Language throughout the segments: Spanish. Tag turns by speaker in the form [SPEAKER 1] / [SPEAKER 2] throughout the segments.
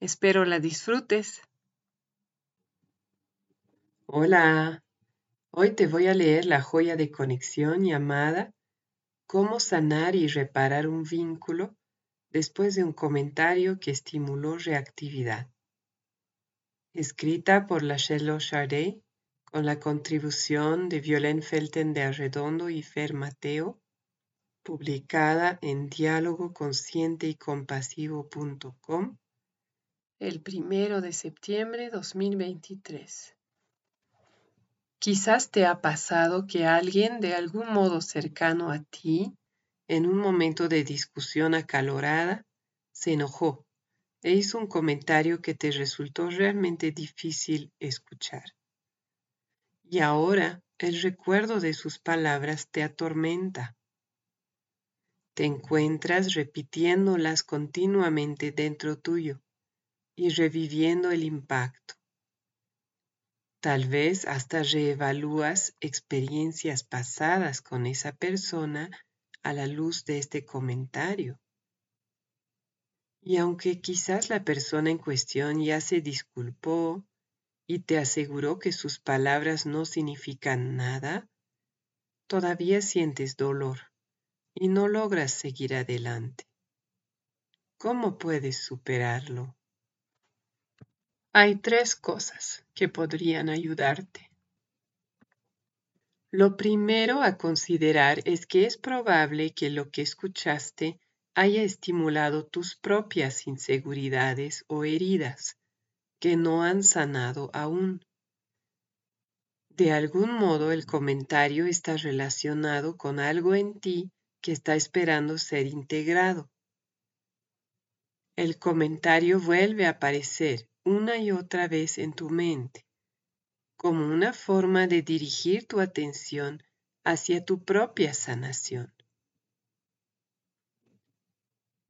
[SPEAKER 1] Espero la disfrutes.
[SPEAKER 2] Hola, hoy te voy a leer la joya de conexión llamada Cómo sanar y reparar un vínculo después de un comentario que estimuló reactividad. Escrita por Lachelle Chardet con la contribución de Violén Felten de Arredondo y Fer Mateo, publicada en diálogo consciente y compasivo.com el primero de septiembre 2023. Quizás te ha pasado que alguien de algún modo cercano a ti, en un momento de discusión acalorada, se enojó e hizo un comentario que te resultó realmente difícil escuchar. Y ahora el recuerdo de sus palabras te atormenta. Te encuentras repitiéndolas continuamente dentro tuyo y reviviendo el impacto. Tal vez hasta reevalúas experiencias pasadas con esa persona a la luz de este comentario. Y aunque quizás la persona en cuestión ya se disculpó y te aseguró que sus palabras no significan nada, todavía sientes dolor y no logras seguir adelante. ¿Cómo puedes superarlo? Hay tres cosas que podrían ayudarte. Lo primero a considerar es que es probable que lo que escuchaste haya estimulado tus propias inseguridades o heridas que no han sanado aún. De algún modo el comentario está relacionado con algo en ti que está esperando ser integrado. El comentario vuelve a aparecer una y otra vez en tu mente, como una forma de dirigir tu atención hacia tu propia sanación.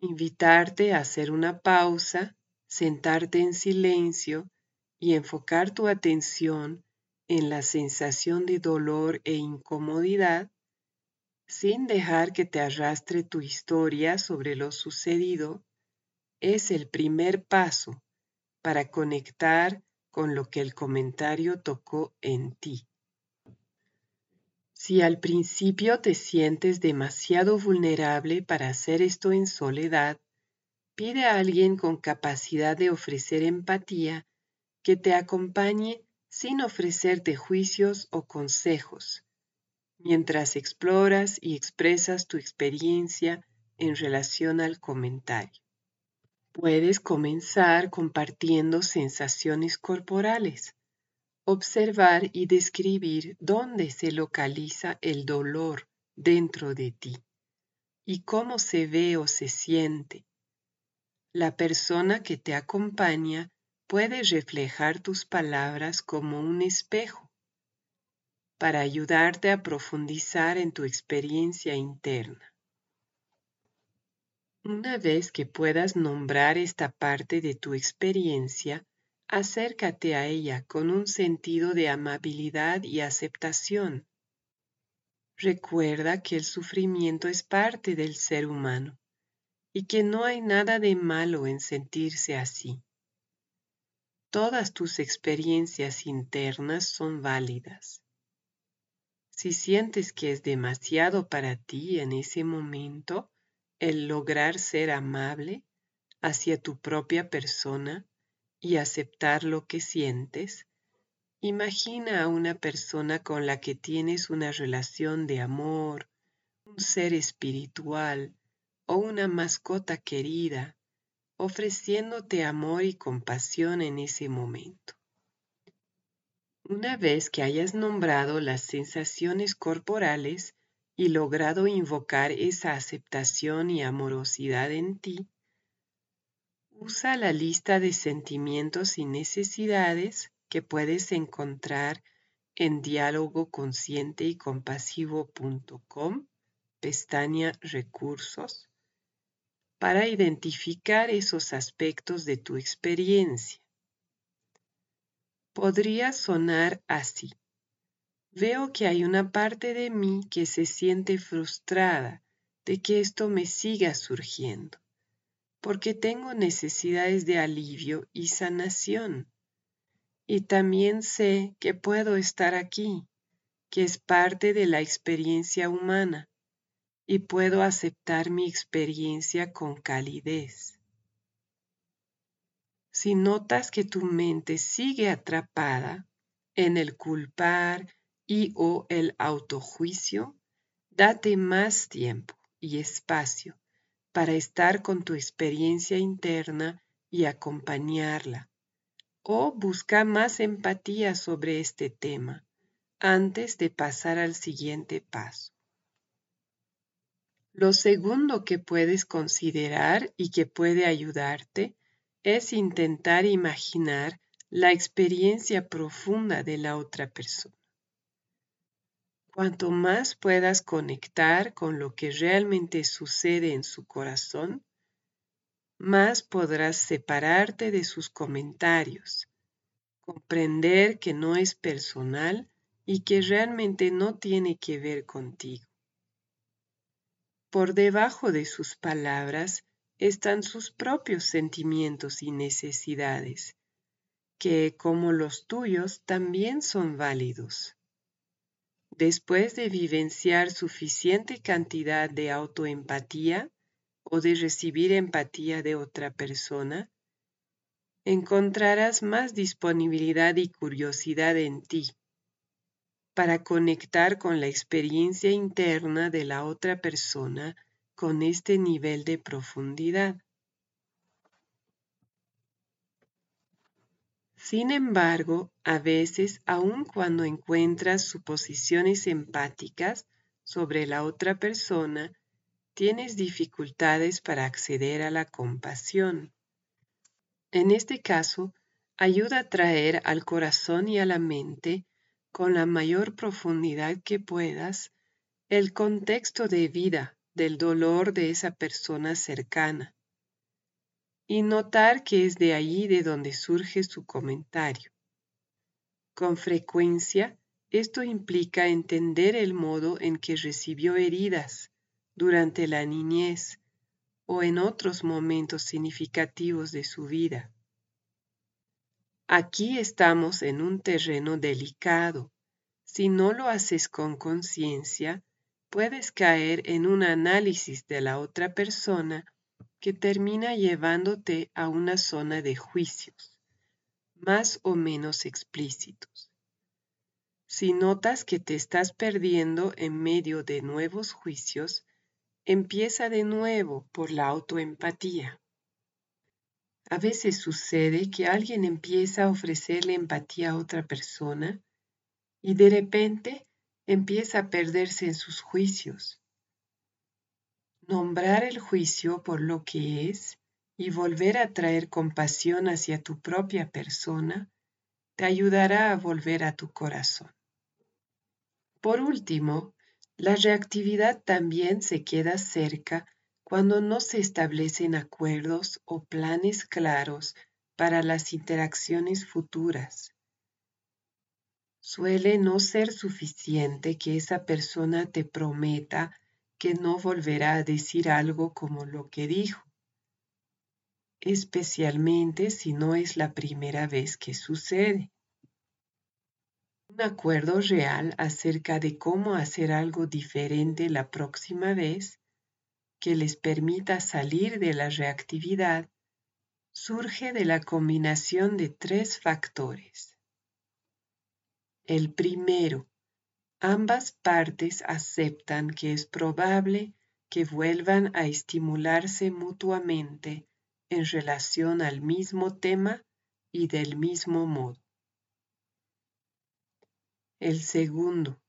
[SPEAKER 2] Invitarte a hacer una pausa, sentarte en silencio y enfocar tu atención en la sensación de dolor e incomodidad sin dejar que te arrastre tu historia sobre lo sucedido, es el primer paso para conectar con lo que el comentario tocó en ti. Si al principio te sientes demasiado vulnerable para hacer esto en soledad, pide a alguien con capacidad de ofrecer empatía que te acompañe sin ofrecerte juicios o consejos, mientras exploras y expresas tu experiencia en relación al comentario. Puedes comenzar compartiendo sensaciones corporales, observar y describir dónde se localiza el dolor dentro de ti y cómo se ve o se siente. La persona que te acompaña puede reflejar tus palabras como un espejo para ayudarte a profundizar en tu experiencia interna. Una vez que puedas nombrar esta parte de tu experiencia, acércate a ella con un sentido de amabilidad y aceptación. Recuerda que el sufrimiento es parte del ser humano y que no hay nada de malo en sentirse así. Todas tus experiencias internas son válidas. Si sientes que es demasiado para ti en ese momento, el lograr ser amable hacia tu propia persona y aceptar lo que sientes, imagina a una persona con la que tienes una relación de amor, un ser espiritual o una mascota querida, ofreciéndote amor y compasión en ese momento. Una vez que hayas nombrado las sensaciones corporales y logrado invocar esa aceptación y amorosidad en ti, usa la lista de sentimientos y necesidades que puedes encontrar en diálogo consciente y compasivo.com, pestaña Recursos, para identificar esos aspectos de tu experiencia. Podría sonar así. Veo que hay una parte de mí que se siente frustrada de que esto me siga surgiendo, porque tengo necesidades de alivio y sanación. Y también sé que puedo estar aquí, que es parte de la experiencia humana, y puedo aceptar mi experiencia con calidez. Si notas que tu mente sigue atrapada en el culpar y o el autojuicio, date más tiempo y espacio para estar con tu experiencia interna y acompañarla. O busca más empatía sobre este tema antes de pasar al siguiente paso. Lo segundo que puedes considerar y que puede ayudarte es intentar imaginar la experiencia profunda de la otra persona. Cuanto más puedas conectar con lo que realmente sucede en su corazón, más podrás separarte de sus comentarios, comprender que no es personal y que realmente no tiene que ver contigo. Por debajo de sus palabras están sus propios sentimientos y necesidades, que como los tuyos también son válidos. Después de vivenciar suficiente cantidad de autoempatía o de recibir empatía de otra persona, encontrarás más disponibilidad y curiosidad en ti para conectar con la experiencia interna de la otra persona con este nivel de profundidad. Sin embargo, a veces, aun cuando encuentras suposiciones empáticas sobre la otra persona, tienes dificultades para acceder a la compasión. En este caso, ayuda a traer al corazón y a la mente, con la mayor profundidad que puedas, el contexto de vida del dolor de esa persona cercana y notar que es de allí de donde surge su comentario. Con frecuencia, esto implica entender el modo en que recibió heridas durante la niñez o en otros momentos significativos de su vida. Aquí estamos en un terreno delicado. Si no lo haces con conciencia, puedes caer en un análisis de la otra persona que termina llevándote a una zona de juicios, más o menos explícitos. Si notas que te estás perdiendo en medio de nuevos juicios, empieza de nuevo por la autoempatía. A veces sucede que alguien empieza a ofrecerle empatía a otra persona y de repente empieza a perderse en sus juicios nombrar el juicio por lo que es y volver a traer compasión hacia tu propia persona te ayudará a volver a tu corazón. Por último, la reactividad también se queda cerca cuando no se establecen acuerdos o planes claros para las interacciones futuras. Suele no ser suficiente que esa persona te prometa que no volverá a decir algo como lo que dijo, especialmente si no es la primera vez que sucede. Un acuerdo real acerca de cómo hacer algo diferente la próxima vez que les permita salir de la reactividad surge de la combinación de tres factores. El primero, ambas partes aceptan que es probable que vuelvan a estimularse mutuamente en relación al mismo tema y del mismo modo. El segundo,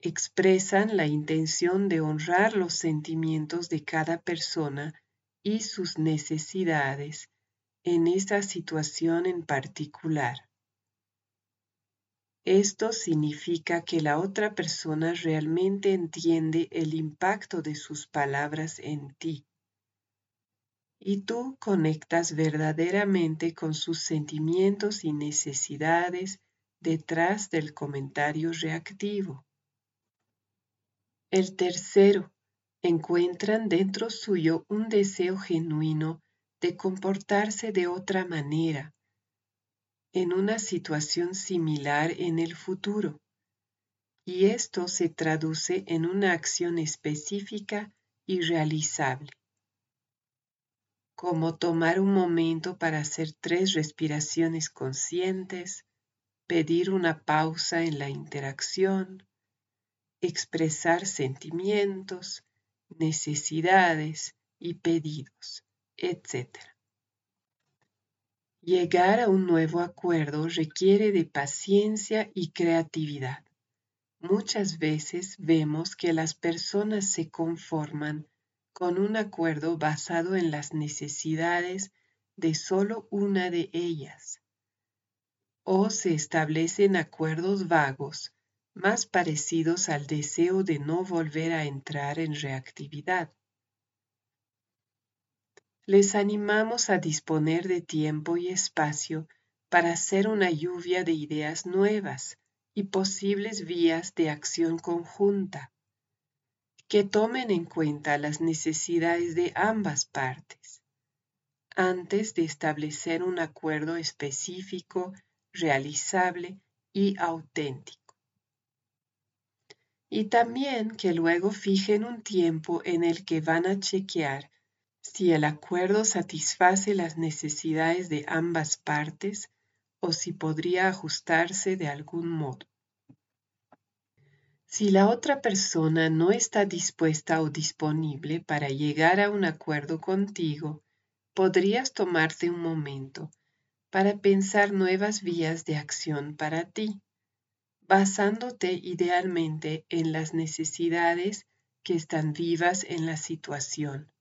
[SPEAKER 2] expresan la intención de honrar los sentimientos de cada persona y sus necesidades en esa situación en particular. Esto significa que la otra persona realmente entiende el impacto de sus palabras en ti. Y tú conectas verdaderamente con sus sentimientos y necesidades detrás del comentario reactivo. El tercero, encuentran dentro suyo un deseo genuino de comportarse de otra manera en una situación similar en el futuro. Y esto se traduce en una acción específica y realizable, como tomar un momento para hacer tres respiraciones conscientes, pedir una pausa en la interacción, expresar sentimientos, necesidades y pedidos, etc. Llegar a un nuevo acuerdo requiere de paciencia y creatividad. Muchas veces vemos que las personas se conforman con un acuerdo basado en las necesidades de solo una de ellas, o se establecen acuerdos vagos más parecidos al deseo de no volver a entrar en reactividad les animamos a disponer de tiempo y espacio para hacer una lluvia de ideas nuevas y posibles vías de acción conjunta, que tomen en cuenta las necesidades de ambas partes, antes de establecer un acuerdo específico, realizable y auténtico. Y también que luego fijen un tiempo en el que van a chequear si el acuerdo satisface las necesidades de ambas partes o si podría ajustarse de algún modo. Si la otra persona no está dispuesta o disponible para llegar a un acuerdo contigo, podrías tomarte un momento para pensar nuevas vías de acción para ti, basándote idealmente en las necesidades que están vivas en la situación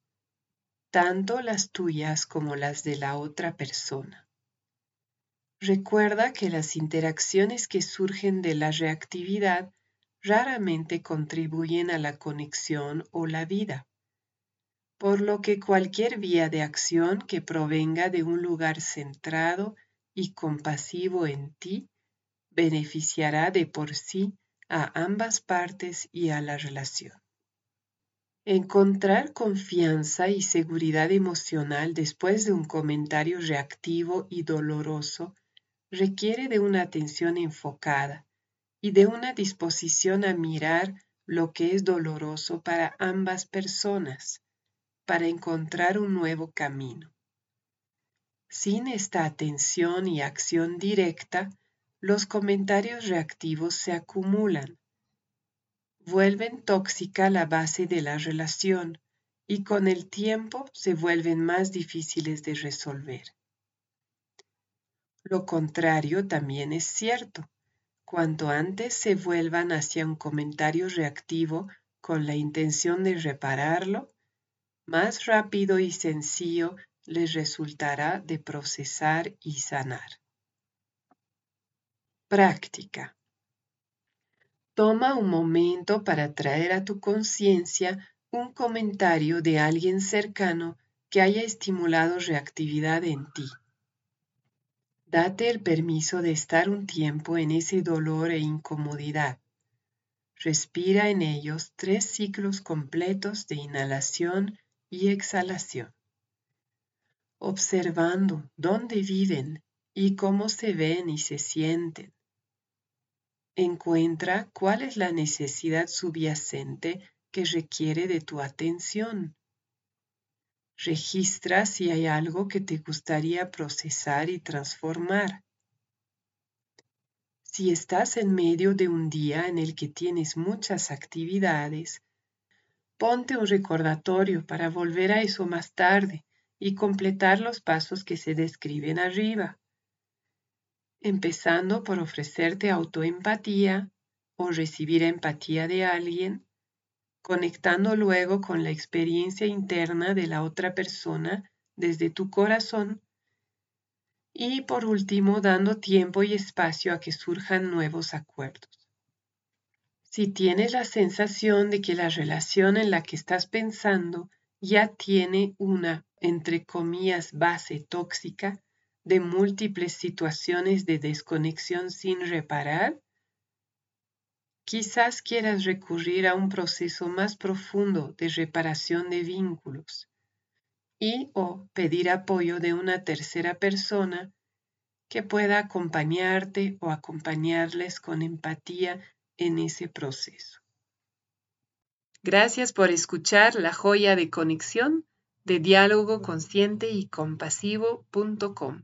[SPEAKER 2] tanto las tuyas como las de la otra persona. Recuerda que las interacciones que surgen de la reactividad raramente contribuyen a la conexión o la vida, por lo que cualquier vía de acción que provenga de un lugar centrado y compasivo en ti beneficiará de por sí a ambas partes y a la relación. Encontrar confianza y seguridad emocional después de un comentario reactivo y doloroso requiere de una atención enfocada y de una disposición a mirar lo que es doloroso para ambas personas, para encontrar un nuevo camino. Sin esta atención y acción directa, los comentarios reactivos se acumulan vuelven tóxica la base de la relación y con el tiempo se vuelven más difíciles de resolver. Lo contrario también es cierto. Cuanto antes se vuelvan hacia un comentario reactivo con la intención de repararlo, más rápido y sencillo les resultará de procesar y sanar. Práctica. Toma un momento para traer a tu conciencia un comentario de alguien cercano que haya estimulado reactividad en ti. Date el permiso de estar un tiempo en ese dolor e incomodidad. Respira en ellos tres ciclos completos de inhalación y exhalación, observando dónde viven y cómo se ven y se sienten. Encuentra cuál es la necesidad subyacente que requiere de tu atención. Registra si hay algo que te gustaría procesar y transformar. Si estás en medio de un día en el que tienes muchas actividades, ponte un recordatorio para volver a eso más tarde y completar los pasos que se describen arriba, empezando por ofrecerte autoempatía o recibir empatía de alguien conectando luego con la experiencia interna de la otra persona desde tu corazón y por último dando tiempo y espacio a que surjan nuevos acuerdos. Si tienes la sensación de que la relación en la que estás pensando ya tiene una, entre comillas, base tóxica de múltiples situaciones de desconexión sin reparar, Quizás quieras recurrir a un proceso más profundo de reparación de vínculos y o pedir apoyo de una tercera persona que pueda acompañarte o acompañarles con empatía en ese proceso.
[SPEAKER 1] Gracias por escuchar la joya de conexión de diálogo consciente y compasivo.com.